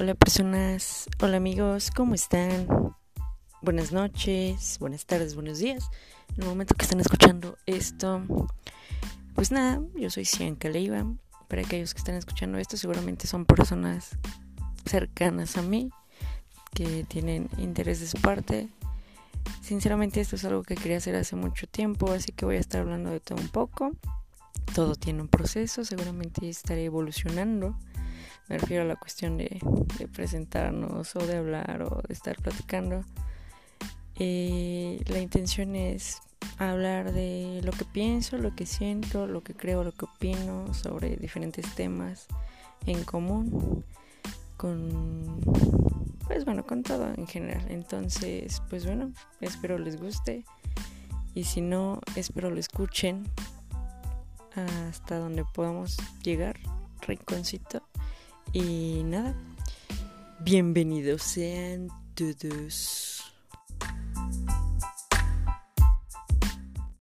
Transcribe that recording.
Hola personas, hola amigos, ¿cómo están? Buenas noches, buenas tardes, buenos días. En el momento que están escuchando esto, pues nada, yo soy Cianca Leiva. Para aquellos que están escuchando esto, seguramente son personas cercanas a mí, que tienen interés de su parte. Sinceramente esto es algo que quería hacer hace mucho tiempo, así que voy a estar hablando de todo un poco. Todo tiene un proceso, seguramente estaré evolucionando me refiero a la cuestión de, presentarnos o de hablar o de estar platicando. Eh, la intención es hablar de lo que pienso, lo que siento, lo que creo, lo que opino sobre diferentes temas en común con pues bueno, con todo en general. Entonces, pues bueno, espero les guste y si no, espero lo escuchen hasta donde podamos llegar, rinconcito. Y nada, bienvenidos sean todos.